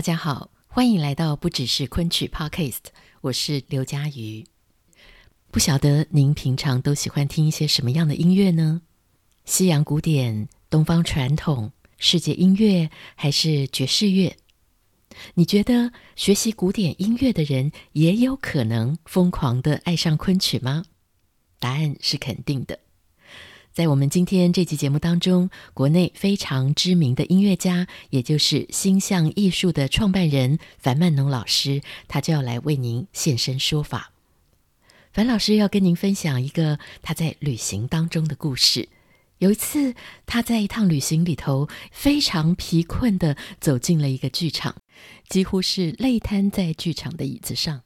大家好，欢迎来到不只是昆曲 Podcast，我是刘佳瑜。不晓得您平常都喜欢听一些什么样的音乐呢？西洋古典、东方传统、世界音乐，还是爵士乐？你觉得学习古典音乐的人也有可能疯狂的爱上昆曲吗？答案是肯定的。在我们今天这期节目当中，国内非常知名的音乐家，也就是星象艺术的创办人樊曼农老师，他就要来为您现身说法。樊老师要跟您分享一个他在旅行当中的故事。有一次，他在一趟旅行里头，非常疲困地走进了一个剧场，几乎是累瘫在剧场的椅子上，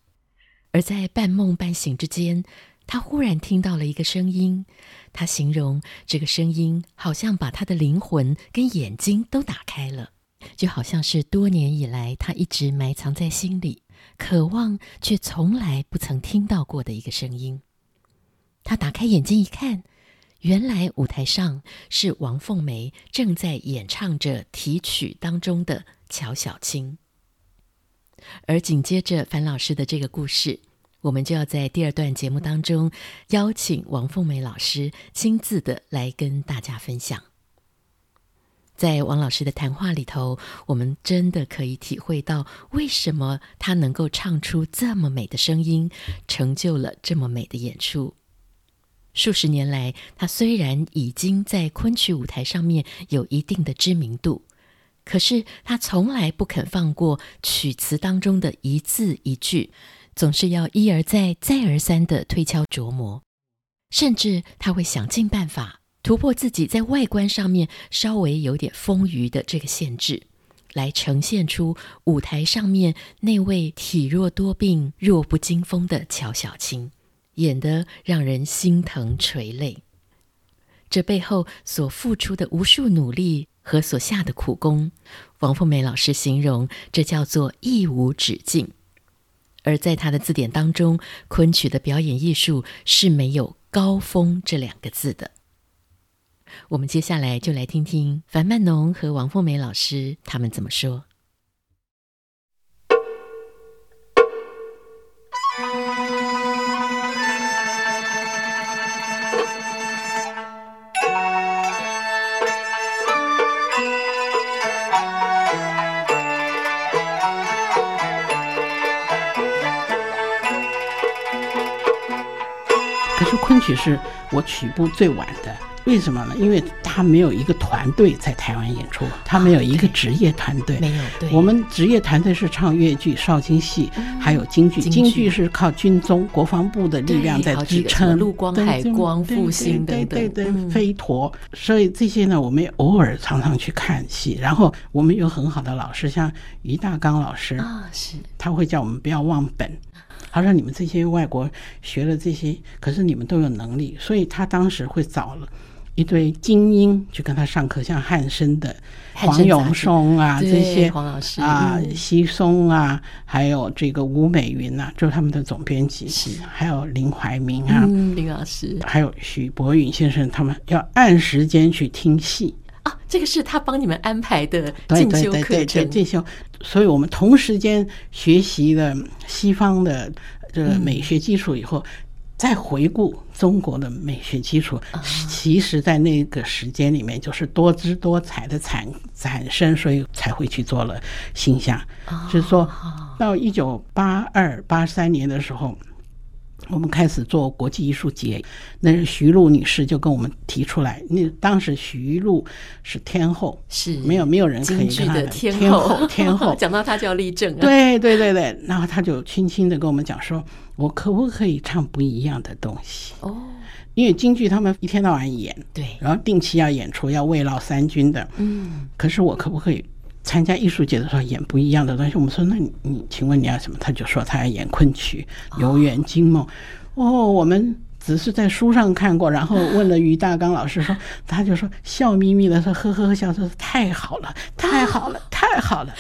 而在半梦半醒之间，他忽然听到了一个声音。他形容这个声音好像把他的灵魂跟眼睛都打开了，就好像是多年以来他一直埋藏在心里、渴望却从来不曾听到过的一个声音。他打开眼睛一看，原来舞台上是王凤梅正在演唱着题曲当中的《乔小青》，而紧接着樊老师的这个故事。我们就要在第二段节目当中邀请王凤梅老师亲自的来跟大家分享。在王老师的谈话里头，我们真的可以体会到为什么他能够唱出这么美的声音，成就了这么美的演出。数十年来，他虽然已经在昆曲舞台上面有一定的知名度，可是他从来不肯放过曲词当中的一字一句。总是要一而再、再而三地推敲琢磨，甚至他会想尽办法突破自己在外观上面稍微有点丰腴的这个限制，来呈现出舞台上面那位体弱多病、弱不禁风的乔小青，演得让人心疼垂泪。这背后所付出的无数努力和所下的苦功，王凤梅老师形容这叫做艺无止境。而在他的字典当中，昆曲的表演艺术是没有“高峰”这两个字的。我们接下来就来听听樊曼农和王凤梅老师他们怎么说。其实我起步最晚的，为什么呢？因为他没有一个团队在台湾演出，他们有一个职业团队。没有，对。我们职业团队是唱越剧、绍兴戏，还有京剧。京剧是靠军中、国防部的力量在支撑。陆光、海光、复兴等等。对对对，飞陀。所以这些呢，我们偶尔常常去看戏。然后我们有很好的老师，像于大刚老师啊，是。他会叫我们不要忘本。他说：“你们这些外国学了这些，可是你们都有能力，所以他当时会找了一堆精英去跟他上课，像汉生的黄永松啊，这些黄老师啊，奚松啊，还有这个吴美云啊，就是他们的总编辑，是。还有林怀民啊，嗯、林老师，还有许博允先生，他们要按时间去听戏。”啊，这个是他帮你们安排的进修课程，进修。所以我们同时间学习了西方的这个美学基础以后，再回顾中国的美学基础，其实在那个时间里面就是多姿多彩的产产生，所以才会去做了形象。就是说到一九八二八三年的时候。我们开始做国际艺术节，那是徐璐女士就跟我们提出来，那当时徐璐是天后，是没有没有人可以跟她的天后。天后，讲到她就要立正，对对对对，然后她就轻轻的跟我们讲说，我可不可以唱不一样的东西？哦，因为京剧他们一天到晚演，对，然后定期要演出，要慰劳三军的，嗯，可是我可不可以？参加艺术节的时候演不一样的东西，我们说，那你你请问你要什么？他就说他要演昆曲《游园惊梦》。哦，我们只是在书上看过，然后问了于大刚老师说，他就说笑眯眯的说呵呵呵笑说太好了，太好了，太好了。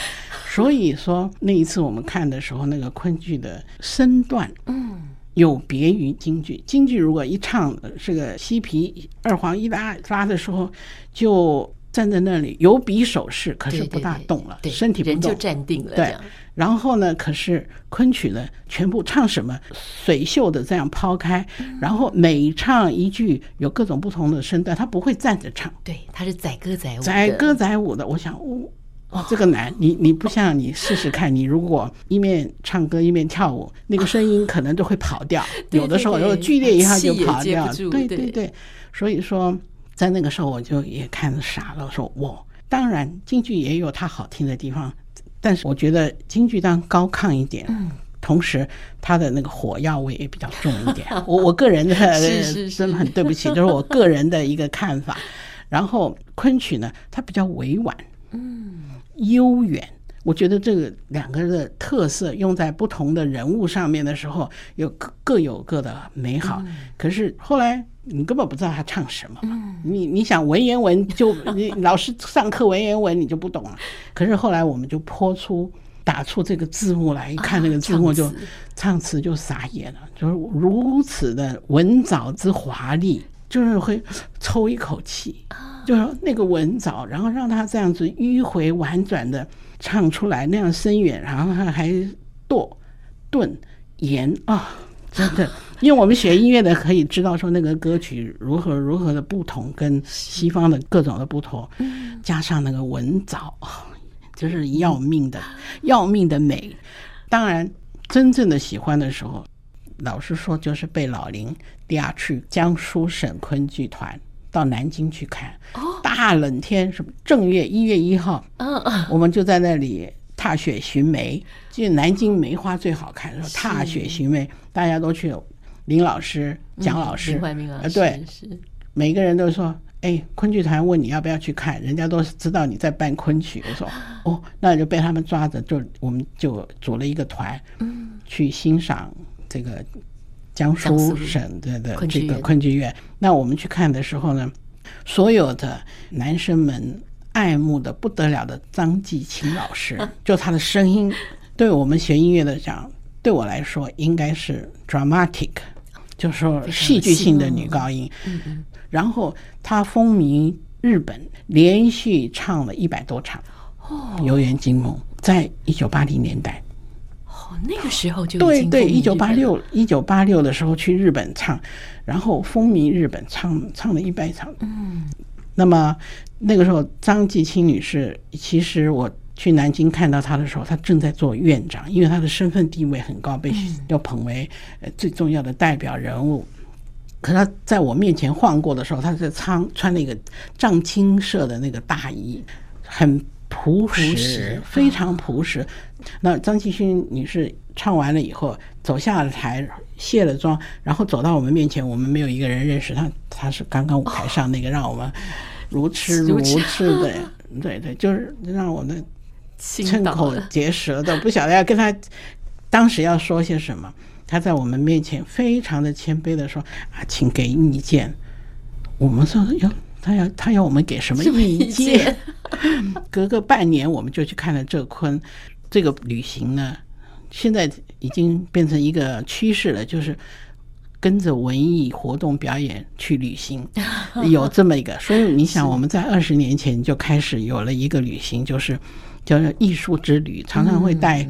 所以说那一次我们看的时候，那个昆剧的身段，嗯，有别于京剧。京剧如果一唱这个西皮二黄一拉拉的时候，就。站在那里有比手势，可是不大动了，对对对，身体不动，人就站定了。对，然后呢，可是昆曲呢，全部唱什么水袖的这样抛开，嗯，然后每唱一句有各种不同的身段，他不会站着唱，对，他是载歌载舞，载歌载舞的。我想，哦，哦这个难，你你不像你试试看，你如果一面唱歌一面跳舞，那个声音可能都会跑掉，有的时候如果剧烈一下就跑掉，对对对，对，所以说。在那个时候，我就也看傻了，我说我当然京剧也有它好听的地方，但是我觉得京剧当高亢一点，嗯同时它的那个火药味也比较重一点。我我个人的真的很对不起，就是我个人的一个看法。然后昆曲呢，它比较委婉，嗯，悠远。我觉得这个两个的特色用在不同的人物上面的时候，有各各有各的美好。可是后来。你根本不知道他唱什么嘛？你你想文言文就 你老师上课文言文你就不懂了。可是后来我们就泼出打出这个字幕来，一看那个字幕就唱词就傻眼了，就是如此的文藻之华丽，就是会抽一口气，就是那个文藻，然后让他这样子迂回婉转的唱出来，那样深远，然后还还踱顿言啊。真的，因为我们学音乐的可以知道说那个歌曲如何如何的不同，跟西方的各种的不同，加上那个文藻，就是要命的，要命的美。当然，真正的喜欢的时候，老实说，就是被老林第二去江苏省昆剧团到南京去看。大冷天，什么正月一月一号，我们就在那里。踏雪寻梅，就南京梅花最好看。说踏雪寻梅，大家都去。林老师、蒋老师，呃，对，每个人都说：“哎，昆剧团问你要不要去看，人家都是知道你在办昆曲。”我说：“哦，那就被他们抓着，就我们就组了一个团，嗯去欣赏这个江苏省的的这个昆剧院。那我们去看的时候呢，所有的男生们。”爱慕的不得了的张继青老师，就他的声音，对我们学音乐的讲，对我来说应该是 dramatic，就是说戏剧性的女高音。然后她风靡日本，连续唱了一百多场《哦游园惊梦》，在一九八零年代。哦，那个时候就对对，一九八六一九八六的时候去日本唱，然后风靡日本，唱唱了一百场。嗯。那么那个时候，张继青女士，其实我去南京看到他的时候，他正在做院长，因为他的身份地位很高，被要捧为呃最重要的代表人物。可他在我面前晃过的时候，他是穿穿那个藏青色的那个大衣，很朴实，非常朴实。那张继勋女士唱完了以后，走下了台。卸了妆，然后走到我们面前，我们没有一个人认识他，他是刚刚舞台上那个让我们如痴如痴的，对对，就是让我们瞠口结舌的，不晓得要跟他当时要说些什么。他在我们面前非常的谦卑的说：“啊，请给意见。”我们说：“哟，他要他要我们给什么意见？”隔个半年，我们就去看了这昆这个旅行呢。现在已经变成一个趋势了，就是跟着文艺活动表演去旅行，有这么一个。所以你想，我们在二十年前就开始有了一个旅行，就是叫做艺术之旅，常常会带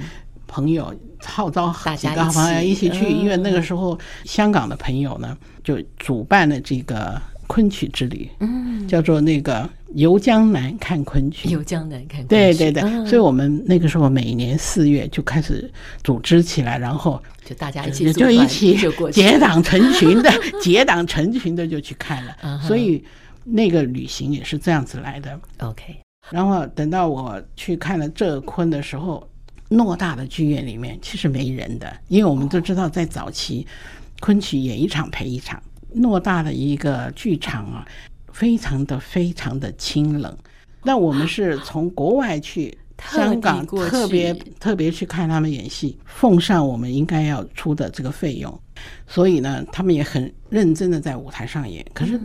朋友号召几个朋友一起去，因为那个时候香港的朋友呢就主办了这个昆曲之旅，嗯，叫做那个游江南看昆曲，游江南看昆，对对对，嗯、所以我们那个时候每年四月就开始组织起来，然后就大家一起就一起结党成群的，结党成群的就去看了，嗯、所以那个旅行也是这样子来的。OK，然后等到我去看了浙昆的时候，偌大的剧院里面其实没人的，因为我们都知道在早期昆曲演一场赔一场。偌大的一个剧场啊，非常的非常的清冷。那我们是从国外去香港，特别特别去看他们演戏，奉上我们应该要出的这个费用。所以呢，他们也很认真的在舞台上演。可是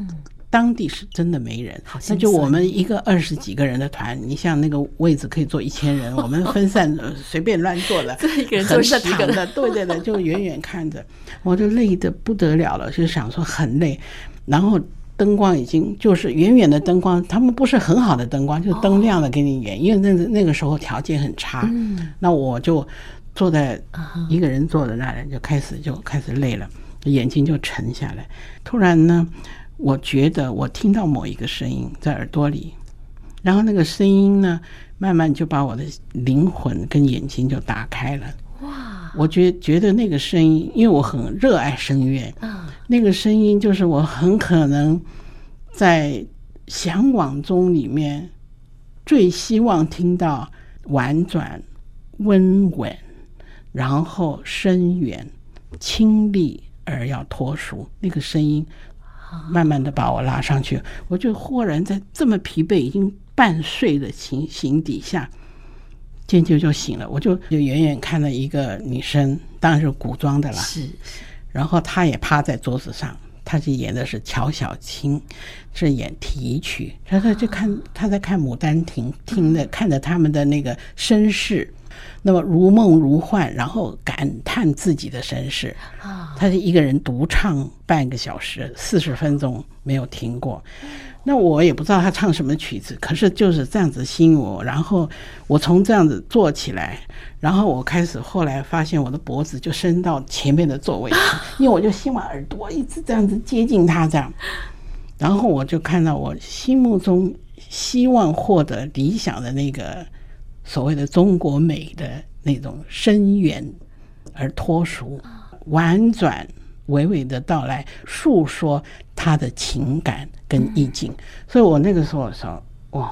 当地是真的没人，那就我们一个二十几个人的团，你像那个位置可以坐一千人，我们分散 随便乱坐的，一个人坐十几个的，对对对，就远远看着，我就累得不得了了，就想说很累。然后灯光已经就是远远的灯光，他们不是很好的灯光，就灯亮了给你演，因为那那个时候条件很差。那我就坐在一个人坐在那里，就开始就开始累了，眼睛就沉下来。突然呢。我觉得我听到某一个声音在耳朵里，然后那个声音呢，慢慢就把我的灵魂跟眼睛就打开了。哇！我觉觉得那个声音，因为我很热爱声乐，那个声音就是我很可能在向往中里面最希望听到婉转、温婉，然后深远、清丽而要脱俗那个声音。慢慢的把我拉上去，我就忽然在这么疲惫、已经半睡的情形底下，渐渐就醒了。我就就远远看到一个女生，当然是古装的啦。是，然后她也趴在桌子上，她是演的是乔小青，是演提曲。然后她就看她在看《牡丹亭》，听的看着他们的那个身世。那么如梦如幻，然后感叹自己的身世。他是一个人独唱半个小时，四十分钟没有停过。那我也不知道他唱什么曲子，可是就是这样子吸引我。然后我从这样子坐起来，然后我开始后来发现我的脖子就伸到前面的座位，因为我就希望耳朵一直这样子接近他这样。然后我就看到我心目中希望获得理想的那个。所谓的中国美的那种深远而脱俗、婉转娓娓的到来，诉说他的情感跟意境。所以我那个时候说：“哇，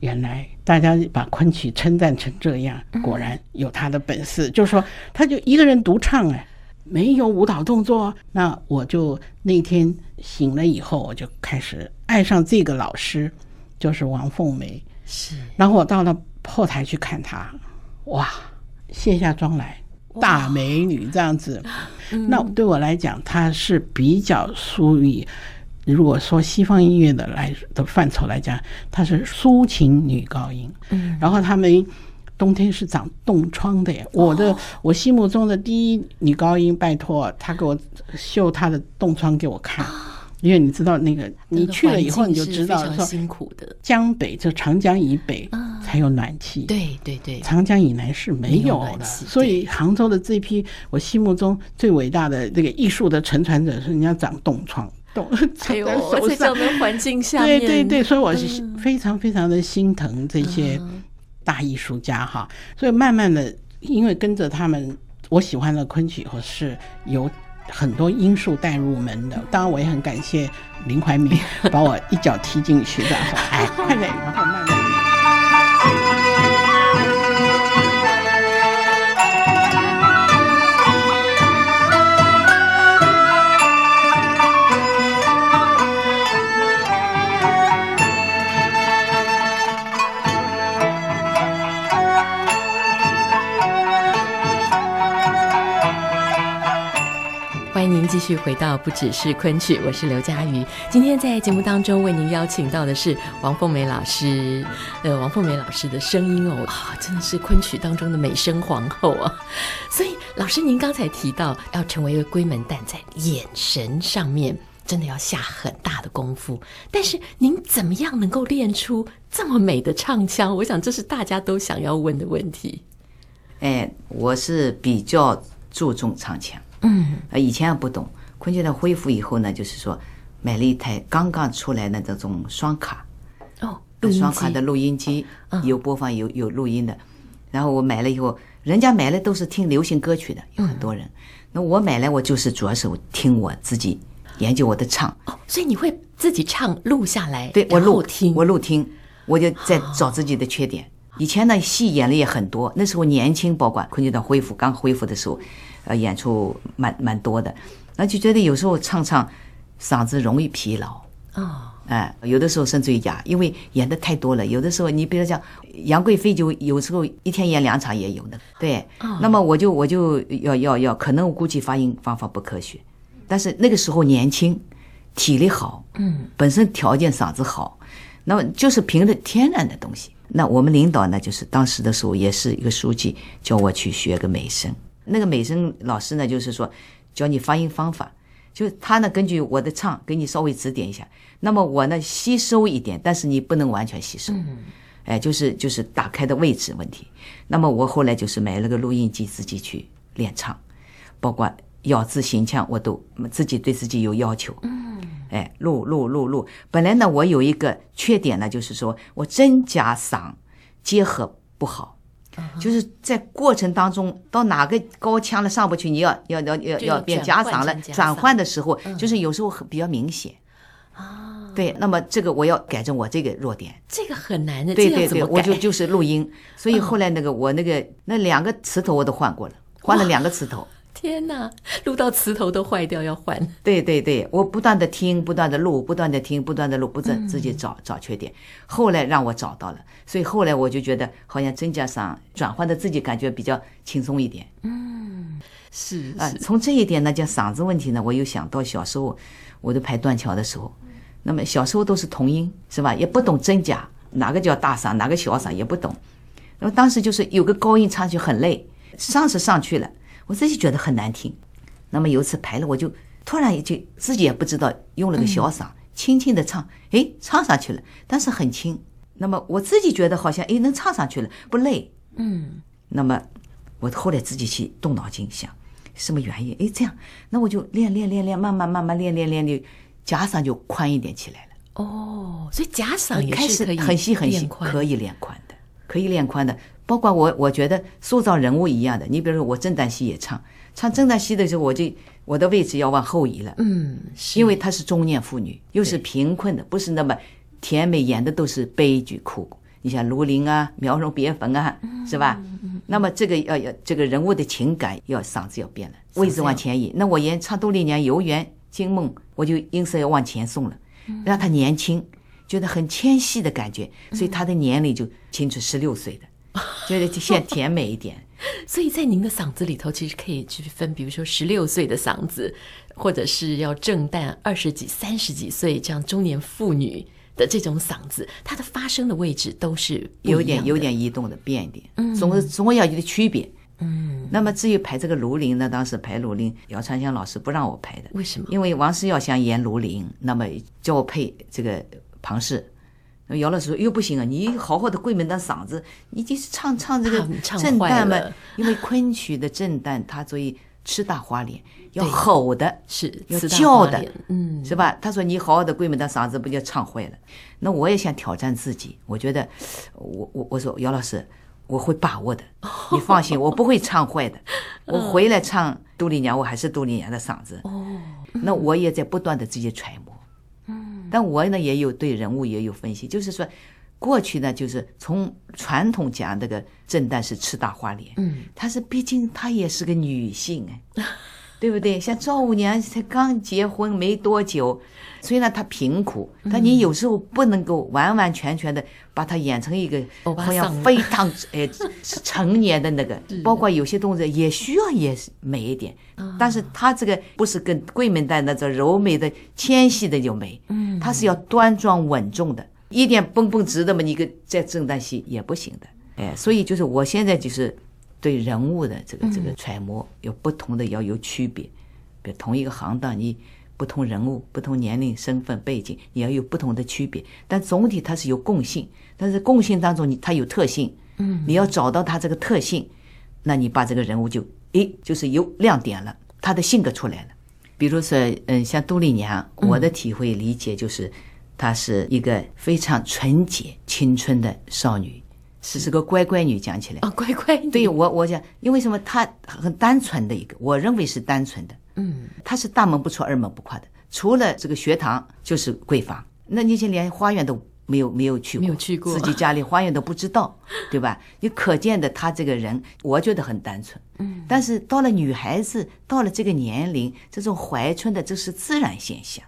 原来大家把昆曲称赞成这样，果然有他的本事。”就是说，他就一个人独唱，哎，没有舞蹈动作。那我就那天醒了以后，我就开始爱上这个老师，就是王凤梅。是，然后我到了。后台去看她，哇，卸下妆来，大美女这样子。那对我来讲，她是比较属于，如果说西方音乐的来的范畴来讲，她是抒情女高音。嗯，然后她们冬天是长冻疮的耶。我的我心目中的第一女高音，拜托她给我秀她的冻疮给我看。因为你知道那个，你去了以后你就知道说，辛苦的。江北就长江以北才有暖气，对对对，长江以南是没有的。所以杭州的这批，我心目中最伟大的这个艺术的承传者是人家长冻疮，冻 在手上。的环境下对对对，所以我是非常非常的心疼这些大艺术家哈。所以慢慢的，因为跟着他们，我喜欢了昆曲或是有。很多因素带入门的，当然我也很感谢林怀民 把我一脚踢进去的，说哎，快点，然后慢慢。您继续回到不只是昆曲，我是刘佳瑜。今天在节目当中为您邀请到的是王凤梅老师。呃，王凤梅老师的声音哦，啊，真的是昆曲当中的美声皇后啊。所以，老师您刚才提到要成为一个闺门旦，在眼神上面真的要下很大的功夫。但是，您怎么样能够练出这么美的唱腔？我想这是大家都想要问的问题。哎，我是比较注重唱腔。嗯，以前也不懂昆曲的恢复以后呢，就是说买了一台刚刚出来的这种双卡，哦，双卡的录音机，有播放有有录音的。然后我买了以后，人家买了都是听流行歌曲的，有很多人。那我买来我就是主要是听我自己研究我的唱。哦，所以你会自己唱录下来？对，我录听，我录听，我就在找自己的缺点。以前呢，戏演的也很多，那时候年轻，包括昆曲团恢复刚恢复的时候，呃，演出蛮蛮多的，那就觉得有时候唱唱嗓子容易疲劳啊，哎，有的时候甚至于哑，因为演的太多了。有的时候你比如讲杨贵妃，就有时候一天演两场也有的，对。那么我就我就要要要，可能我估计发音方法不科学，但是那个时候年轻，体力好，嗯，本身条件嗓子好，那么就是凭着天然的东西。那我们领导呢，就是当时的时候也是一个书记，叫我去学个美声。那个美声老师呢，就是说教你发音方法，就他呢根据我的唱给你稍微指点一下。那么我呢吸收一点，但是你不能完全吸收。哎，就是就是打开的位置问题。那么我后来就是买了个录音机，自己去练唱，包括咬字形腔，我都自己对自己有要求。嗯哎，录录录录。本来呢，我有一个缺点呢，就是说我真假嗓结合不好，就是在过程当中到哪个高腔了上不去，你要要要要要变假嗓了，转换的时候就是有时候很比较明显。啊，对，那么这个我要改正我这个弱点，这个很难的。对对对，我就就是录音，所以后来那个我那个那两个词头我都换过了，换了两个词头。天哪，录到磁头都坏掉，要换。对对对，我不断的听，不断的录，不断的听，不断的录，不断自己找找缺点。后来让我找到了，所以后来我就觉得好像真假嗓转换的自己感觉比较轻松一点。嗯，是啊，从这一点呢，叫嗓子问题呢，我又想到小时候我都排断桥的时候，那么小时候都是童音是吧？也不懂真假，哪个叫大嗓，哪个小嗓也不懂。那么当时就是有个高音唱上去很累，上是上去了。我自己觉得很难听，那么有一次排了，我就突然就自己也不知道用了个小嗓，轻轻的唱，哎，唱上去了，但是很轻。那么我自己觉得好像哎能唱上去了，不累。嗯。那么我后来自己去动脑筋想，什么原因？哎，这样，那我就练练练练，慢慢慢慢练练练练，假嗓就宽一点起来了。哦，所以假嗓也开始很细很细，可以练宽的，可以练宽的。包括我，我觉得塑造人物一样的。你比如说，我正旦戏也唱，唱正旦戏的时候，我就我的位置要往后移了。嗯，因为她是中年妇女，又是贫困的，不是那么甜美，演的都是悲剧苦。你像卢林啊，苗容别坟啊，是吧？那么这个要要这个人物的情感要嗓子要变了，位置往前移。那我演唱杜丽娘游园惊梦，我就音色要往前送了，让她年轻，觉得很纤细的感觉，所以她的年龄就清楚十六岁的。觉得现在甜美一点，所以在您的嗓子里头，其实可以去分，比如说十六岁的嗓子，或者是要正旦二十几、三十几岁这样中年妇女的这种嗓子，它的发声的位置都是有点有点移动的，变一点，嗯，总是总要有点区别，嗯。那么至于排这个卢林呢，当时排卢林，姚传香老师不让我排的，为什么？因为王世耀想演卢林，那么叫我配这个庞氏。姚老师说：“又不行啊，你好好的桂门当嗓子，你就是唱唱这个 震旦嘛。因为昆曲的震旦，它所以吃大花脸，要吼的，是要叫的，嗯，是吧？他说你好好的桂门当嗓子，不就唱坏了？那我也想挑战自己，我觉得，我我我说姚老师，我会把握的，你放心，我不会唱坏的。我回来唱杜丽娘，我还是杜丽娘的嗓子。哦，那我也在不断的自己揣摩。”但我呢也有对人物也有分析，就是说，过去呢就是从传统讲这个震旦是吃大花脸，嗯，她是毕竟她也是个女性哎，对不对？像赵五娘才刚结婚没多久，虽然她贫苦，但你有时候不能够完完全全的把她演成一个好像非常哎是 成年的那个，包括有些动作也需要也美一点，但是她这个不是跟桂门旦那种柔美的纤细的就美，嗯，她是要端庄稳重的，一点绷绷直的嘛，你个在正旦戏也不行的，哎，所以就是我现在就是。对人物的这个这个揣摩有不同的要有区别，比如同一个行当，你不同人物、不同年龄、身份背景，你要有不同的区别。但总体它是有共性，但是共性当中你它有特性，嗯，你要找到它这个特性，那你把这个人物就诶就是有亮点了，他的性格出来了，比如说，嗯，像杜丽娘，我的体会理解就是，她是一个非常纯洁、青春的少女，是是个乖乖女。讲起来啊，乖乖女。对我，我讲，因为什么？她很单纯的一个，我认为是单纯的。嗯，她是大门不出二门不跨的，除了这个学堂就是闺房，那那些连花园都。没有没有去过，没有去过，自己家里花园都不知道，对吧？你可见的她这个人，我觉得很单纯。嗯，但是到了女孩子到了这个年龄，这种怀春的这是自然现象，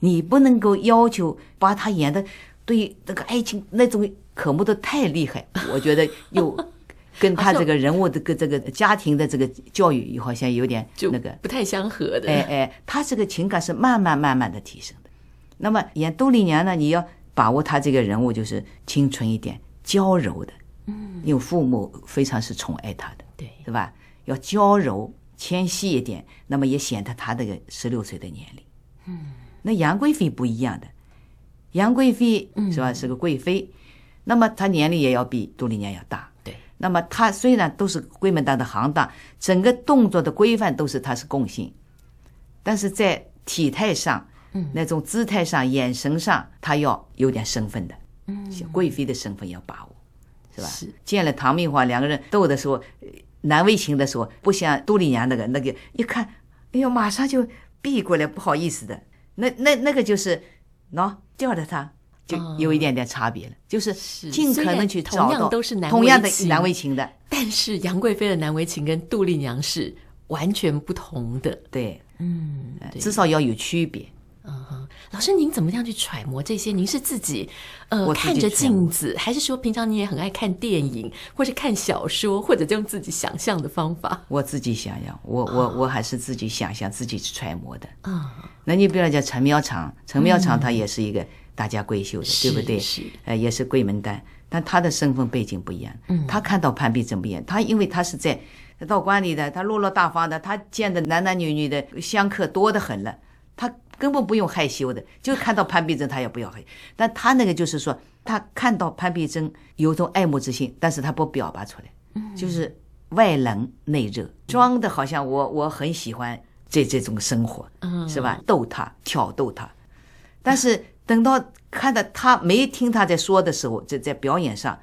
你不能够要求把她演的对那个爱情那种科目都太厉害，我觉得又 跟他这个人物的个这个家庭的这个教育好像有点那个不太相合的。哎哎，他这个情感是慢慢慢慢的提升的。那么演杜丽娘呢，你要。把握他这个人物就是清纯一点、娇柔的，嗯，因为父母非常是宠爱他的，对，是吧？要娇柔纤细一点，那么也显得他这个十六岁的年龄，嗯，那杨贵妃不一样的，杨贵妃是吧？是个贵妃，那么她年龄也要比杜丽娘要大，对。那么她虽然都是闺门当的行当，整个动作的规范都是她是共性，但是在体态上。嗯，那种姿态上、眼神上，他要有点身份的，嗯，贵妃的身份要把握，是吧？是。见了唐明皇两个人斗的时候，难为情的时候，不像杜丽娘那个那个一看，哎呦，马上就避过来，不好意思的。那那那个就是，喏，吊着他，就有一点点差别了，就是尽可能去找到同样都是难同样的难为情的，但是杨贵妃的难为情跟杜丽娘是完全不同的，对，嗯，至少要有区别。嗯哼，老师，您怎么样去揣摩这些？您是自己呃看着镜子，还是说平常你也很爱看电影，或是看小说，或者就用自己想象的方法？我自己想象，我我我还是自己想象，自己去揣摩的。啊、嗯，那你比如讲陈苗常，陈苗常他也是一个大家闺秀的，嗯、对不对？是，呃，也是闺门旦，但他的身份背景不一样。嗯，他看到潘碧珍不一样，他因为他是在道观里的，他落落大方的，他见的男男女女的香客多得很了，他。根本不用害羞的，就看到潘碧珍，他也不要害羞。但他那个就是说，他看到潘碧珍有种爱慕之心，但是他不表达出来，就是外冷内热，装的好像我我很喜欢这这种生活，是吧？逗他，挑逗他。但是等到看到他没听他在说的时候，在在表演上，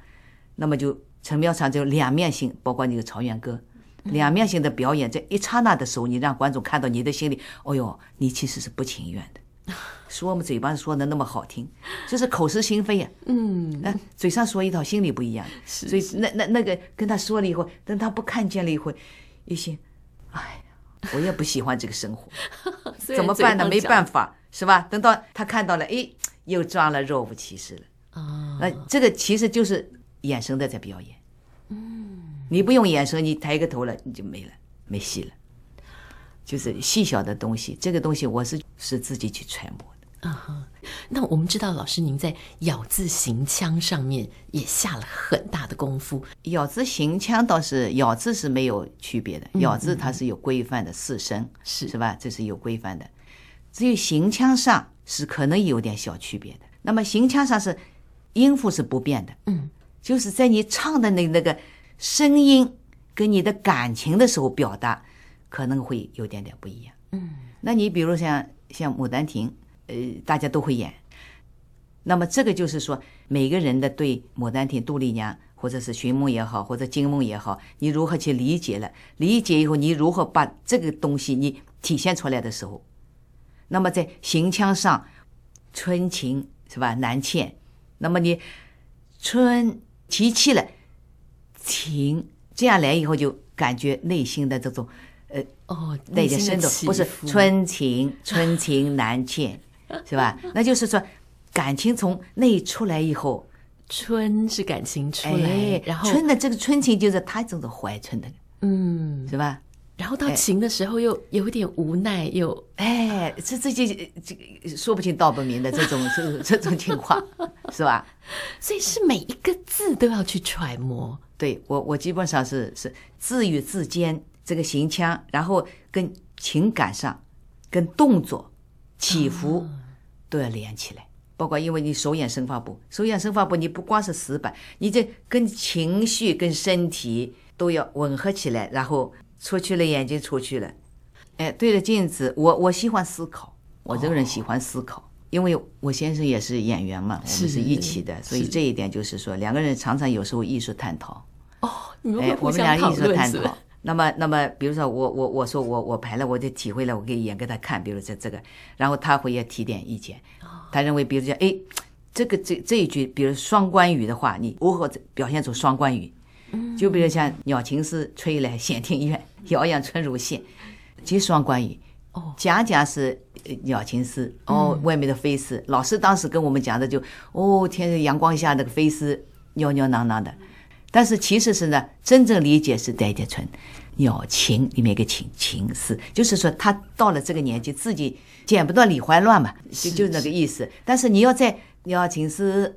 那么就陈妙常就两面性，包括那个曹元歌。两面性的表演，在一刹那的时候，你让观众看到你的心里，哦哟，你其实是不情愿的。说我们嘴巴说的那么好听，就是口是心非呀。嗯，那嘴上说一套，心里不一样。是，所以那那那个跟他说了以后，等他不看见了以后，一心，哎呀，我也不喜欢这个生活，怎么办呢？没办法，是吧？等到他看到了，哎，又装了若无其事了。啊，那这个其实就是眼神的在表演。嗯。你不用眼神，你抬个头了，你就没了，没戏了。就是细小的东西，这个东西我是是自己去揣摩的。啊、uh-huh. 那我们知道，老师您在咬字行腔上面也下了很大的功夫。咬字行腔倒是咬字是没有区别的，咬字它是有规范的四声，是、嗯、是吧？这是有规范的。至于行腔上是可能有点小区别的。那么行腔上是音符是不变的，嗯，就是在你唱的那那个。声音跟你的感情的时候表达可能会有点点不一样。嗯，那你比如像像《牡丹亭》，呃，大家都会演。那么这个就是说，每个人的对《牡丹亭》、杜丽娘，或者是寻梦也好，或者惊梦也好，你如何去理解了？理解以后，你如何把这个东西你体现出来的时候，那么在行腔上，春情是吧？难欠。那么你春提气了。情这样来以后，就感觉内心的这种，呃，哦，带点深度，不是春情，春情难欠，是吧？那就是说，感情从内出来以后，春是感情出来，哎、然后春的这个春情就是他这种怀春的，嗯，是吧？然后到情的时候又有一点无奈，又哎，这这这这说不清道不明的这种这这种情况，是吧？所以是每一个字都要去揣摩。对我，我基本上是是字与字间这个行腔，然后跟情感上、跟动作起伏都要连起来。包括因为你手眼身法步，手眼身法步你不光是死板，你这跟情绪、跟身体都要吻合起来，然后出去了眼睛出去了。哎，对着镜子，我我喜欢思考，我这个人喜欢思考，哦、因为我先生也是演员嘛，我们是一起的，所以这一点就是说，两个人常常有时候艺术探讨。哦，你我们俩艺术探讨。那么，那么，比如说我我我说我我排了，我就体会了，我可以演给他看。比如这这个，然后他会也提点意见。他认为，比如说，哎，这个这这一句，比如双关语的话，你如何表现出双关语？就比如像“鸟情丝吹来 闲庭院，遥阳春如线”，结双关语。哦，讲讲是鸟情丝，哦，外面的飞丝。老师当时跟我们讲的就，哦，天阳光下那个飞丝，袅袅囊囊的。但是其实是呢，真正理解是戴节春，鸟情里面一个情情丝，就是说他到了这个年纪，自己剪不断理还乱嘛，就就那个意思。但是你要在鸟情丝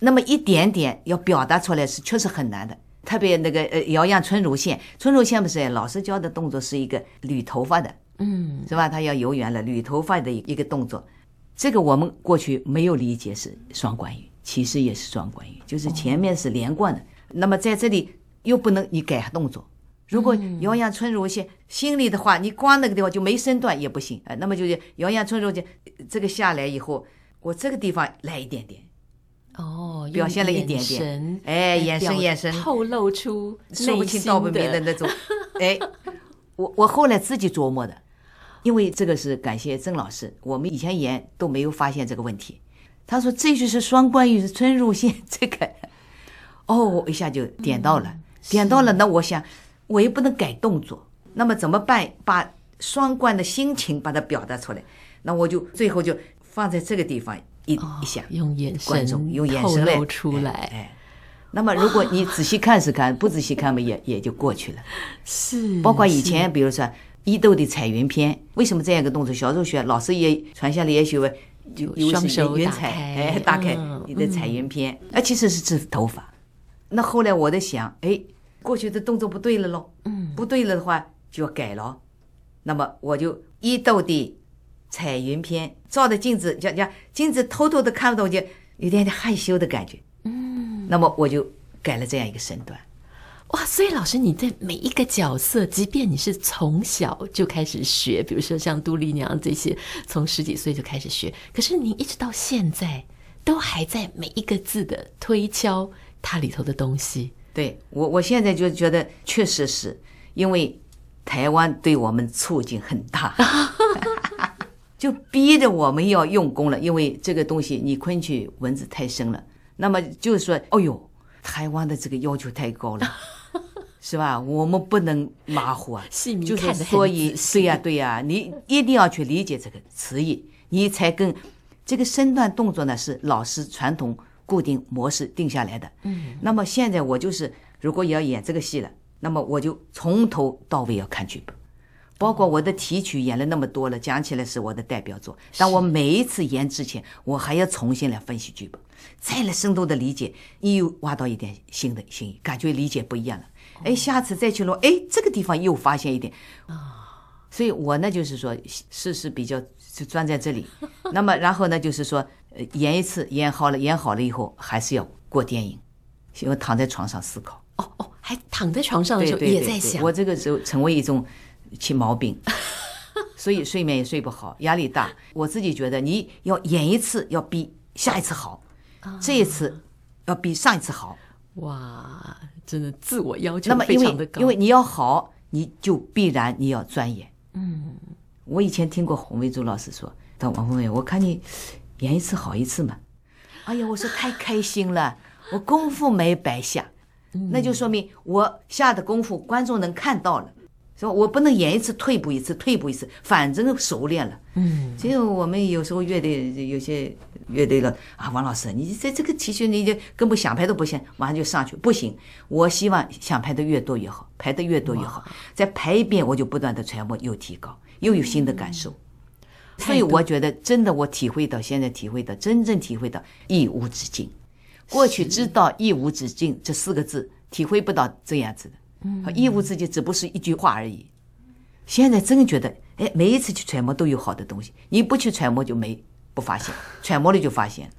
那么一点点要表达出来是确实很难的，特别那个呃遥阳春如线，春如线不是老师教的动作是一个捋头发的，嗯，是吧？他要游圆了捋头发的一一个动作，这个我们过去没有理解是双关语，其实也是双关语，就是前面是连贯的。那么在这里又不能你改动作，如果摇阳春如线，心里的话，你光那个地方就没身段也不行。哎，那么就是遥阳春如线，这个下来以后，我这个地方来一点点，哦，表现了一点点，哎，眼神眼神透露出说不清道不明的那种，哎，我我后来自己琢磨的，因为这个是感谢曾老师，我们以前演都没有发现这个问题。他说这句是双关语，是春入线，这个。哦，我一下就点到了，点到了。那我想，我也不能改动作，那么怎么办？把双关的心情把它表达出来。那我就最后就放在这个地方一一下，用眼神，观众用眼神来出来。哎，那么如果你仔细看是看，不仔细看嘛，也也就过去了。是，包括以前，比如说伊豆的彩云篇，为什么这样一个动作？小时候学，老师也传下来也许为就双手打开，哎，打开你的彩云篇，啊，其实是指头发。那后来我在想，哎，过去的动作不对了喽，嗯，不对了的话就要改了。那么我就伊豆的彩云篇，照着镜子，讲讲镜子偷偷的看不到，就有点点害羞的感觉，嗯。那么我就改了这样一个身段。哇，所以老师你在每一个角色，即便你是从小就开始学，比如说像杜丽娘这些，从十几岁就开始学，可是你一直到现在都还在每一个字的推敲。它里头的东西，对我，我现在就觉得确实是因为台湾对我们促进很大，就逼着我们要用功了。因为这个东西你昆曲文字太深了，那么就是说，哦呦，台湾的这个要求太高了，是吧？我们不能马虎啊，就是所以，对呀，对呀，你一定要去理解这个词义，你才跟这个身段动作呢是老师传统。固定模式定下来的，嗯，那么现在我就是，如果要演这个戏了，那么我就从头到尾要看剧本，包括我的提取演了那么多了，讲起来是我的代表作，但我每一次演之前，我还要重新来分析剧本，再来深度的理解，你又挖到一点新的新意，感觉理解不一样了，哎，下次再去录，哎，这个地方又发现一点，啊，所以我呢就是说事事比较就钻在这里，那么然后呢就是说。呃，演一次，演好了，演好了以后，还是要过电影，因为躺在床上思考。哦哦，还躺在床上的时候也在想。我这个时候成为一种起毛病，所以睡眠也睡不好，压力大。我自己觉得，你要演一次，要比下一次好，这一次要比上一次好。哇，真的自我要求非常的高。因为因为你要好，你就必然你要钻研。嗯，我以前听过洪维祖老师说：“到王凤梅，我看你。”演一次好一次嘛，哎呀，我说太开心了，我功夫没白下，那就说明我下的功夫观众能看到了，是吧？我不能演一次退步一次，退步一次，反正熟练了。嗯，所以我们有时候乐队有些乐队了啊，王老师，你在这个题曲你就根本想排都不行，马上就上去，不行。我希望想排的越多越好，排的越多越好，再排一遍我就不断的揣摩，又提高，又有新的感受。所以我觉得，真的，我体会到现在体会到真正体会到一无止境。过去知道“一无止境”这四个字，体会不到这样子的。嗯，义务自己只不是一句话而已。现在真觉得，哎，每一次去揣摩都有好的东西。你不去揣摩就没不发现，揣摩了就发现。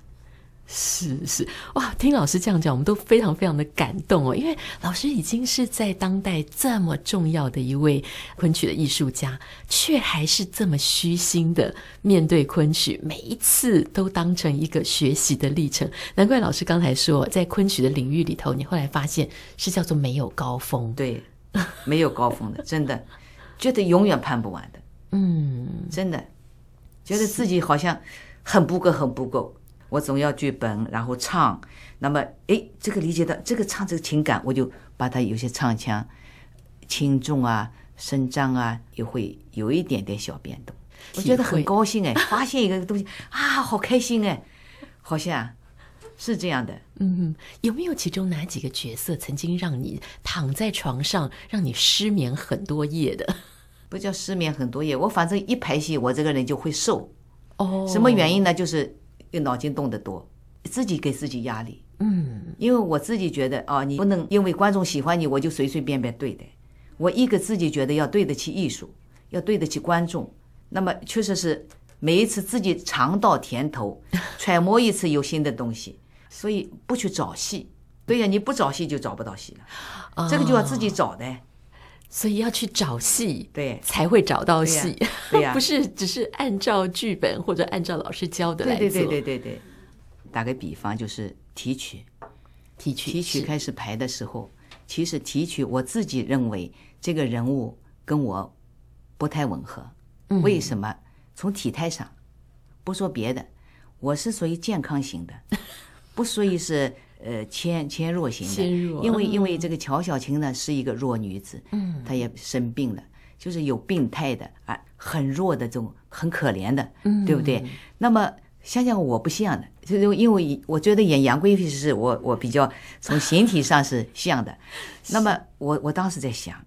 是是哇，听老师这样讲，我们都非常非常的感动哦。因为老师已经是在当代这么重要的一位昆曲的艺术家，却还是这么虚心的面对昆曲，每一次都当成一个学习的历程。难怪老师刚才说，在昆曲的领域里头，你后来发现是叫做没有高峰，对，没有高峰的，真的觉得永远攀不完的，嗯，真的觉得自己好像很不够，很不够。我总要剧本，然后唱。那么，哎，这个理解到这个唱这个情感，我就把它有些唱腔轻重啊、声张啊，也会有一点点小变动。我觉得很高兴哎，发现一个东西啊，好开心哎，好像是这样的。嗯，有没有其中哪几个角色曾经让你躺在床上，让你失眠很多夜的？不叫失眠很多夜，我反正一排戏，我这个人就会瘦。哦，什么原因呢？就是。又脑筋动得多，自己给自己压力。嗯，因为我自己觉得哦，你不能因为观众喜欢你，我就随随便便对的。我一个自己觉得要对得起艺术，要对得起观众。那么确实是每一次自己尝到甜头，揣摩一次有新的东西，所以不去找戏。对呀，你不找戏就找不到戏了。这个就要自己找的。所以要去找戏，对，才会找到戏，对呀，不是只是按照剧本或者按照老师教的来做。对对对对对对。打个比方，就是提取，提取，提取开始排的时候，其实提取我自己认为这个人物跟我不太吻合。为什么？从体态上，不说别的，我是属于健康型的，不属于是。呃，纤纤弱型的，因为因为这个乔小晴呢是一个弱女子，嗯，她也生病了，就是有病态的啊，很弱的这种，很可怜的，嗯，对不对？那么想想我不像的，就是因为我觉得演杨贵妃是我我比较从形体上是像的，那么我我当时在想，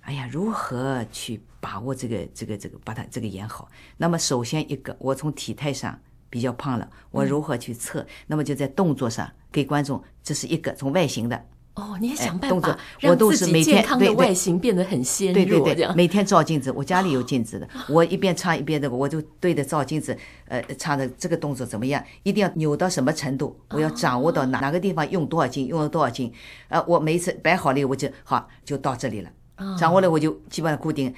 哎呀，如何去把握这个这个这个把它这个演好？那么首先一个，我从体态上。比较胖了，我如何去测？嗯、那么就在动作上给观众，这是一个从外形的哦，你也想办法让自己健康的外形变得很鲜弱，对对对，对，每天照镜子，我家里有 镜子的，我一边唱一边的，我就对着照镜子，呃，唱的这个动作怎么样？一定要扭到什么程度？我要掌握到哪哪个地方用多少斤，用了多少斤？呃，我每一次摆好了，我就好就到这里了，掌握了我就基本上固定。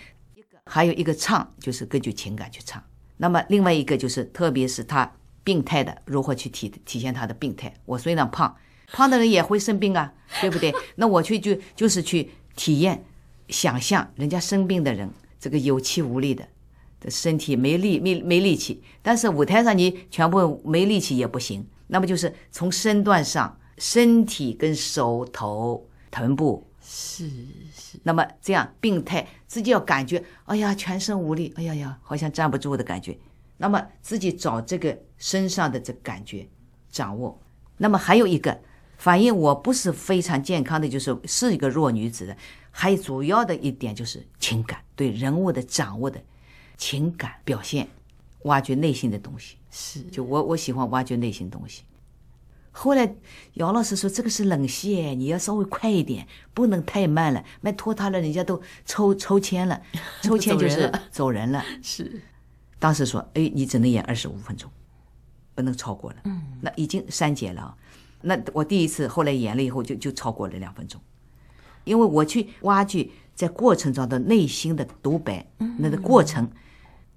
还有一个唱就是根据情感去唱。那么另外一个就是，特别是他病态的，如何去体体现他的病态？我虽然胖，胖的人也会生病啊，对不对？那我去就就是去体验、想象人家生病的人，这个有气无力的，的身体没力没没力气。但是舞台上你全部没力气也不行。那么就是从身段上，身体跟手头臀部。是是，那么这样病态，自己要感觉，哎呀，全身无力，哎呀呀，好像站不住的感觉。那么自己找这个身上的这感觉掌握。那么还有一个反映我不是非常健康的，就是是一个弱女子的。还有主要的一点就是情感，对人物的掌握的情感表现，挖掘内心的东西。是，就我我喜欢挖掘内心东西。后来姚老师说：“这个是冷戏，你要稍微快一点，不能太慢了，慢拖沓了，人家都抽抽签了，抽签就是走人了。人了”是，当时说：“哎，你只能演二十五分钟，不能超过了。”嗯，那已经删减了。那我第一次后来演了以后就，就就超过了两分钟，因为我去挖掘在过程中的内心的独白，那个过程，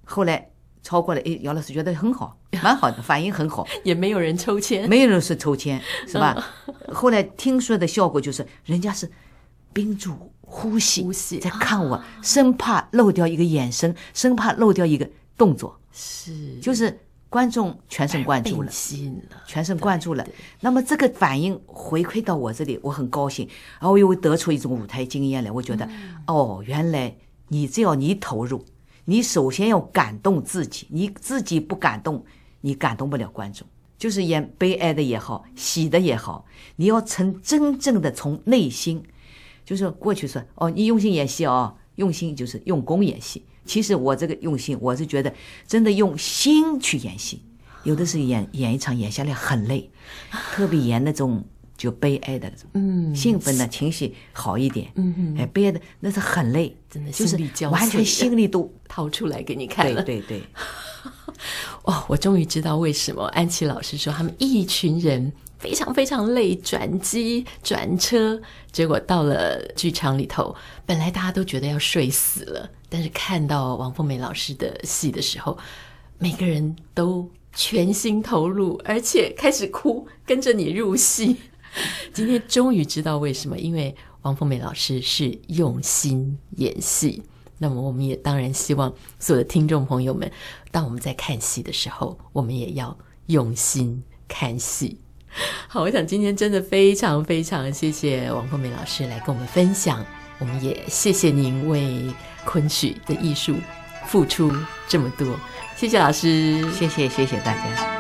后来。超过了，哎，姚老师觉得很好，蛮好的，反应很好，也没有人抽签，没有人是抽签，是吧？后来听说的效果就是，人家是屏住呼吸，呼吸在看我，生怕漏掉一个眼神，生怕漏掉一个动作，是，就是观众全神贯注了，全神贯注了。那么这个反应回馈到我这里，我很高兴，然后我又得出一种舞台经验来，我觉得，哦，原来你只要你投入。你首先要感动自己，你自己不感动，你感动不了观众。就是演悲哀的也好，喜的也好，你要从真正的从内心，就是过去说哦，你用心演戏哦，用心就是用功演戏。其实我这个用心，我是觉得真的用心去演戏。有的是演演一场演下来很累，特别演那种。就悲哀的，嗯，兴奋的情绪好一点，嗯，哎，悲哀的那是很累，真的，就是完全心里都 掏出来给你看了，对对对。哦，我终于知道为什么安琪老师说他们一群人非常非常累，转机转车，结果到了剧场里头，本来大家都觉得要睡死了，但是看到王凤梅老师的戏的时候，每个人都全心投入，而且开始哭，跟着你入戏。今天终于知道为什么，因为王凤梅老师是用心演戏。那么，我们也当然希望所有的听众朋友们，当我们在看戏的时候，我们也要用心看戏。好，我想今天真的非常非常谢谢王凤梅老师来跟我们分享，我们也谢谢您为昆曲的艺术付出这么多，谢谢老师，谢谢谢谢大家。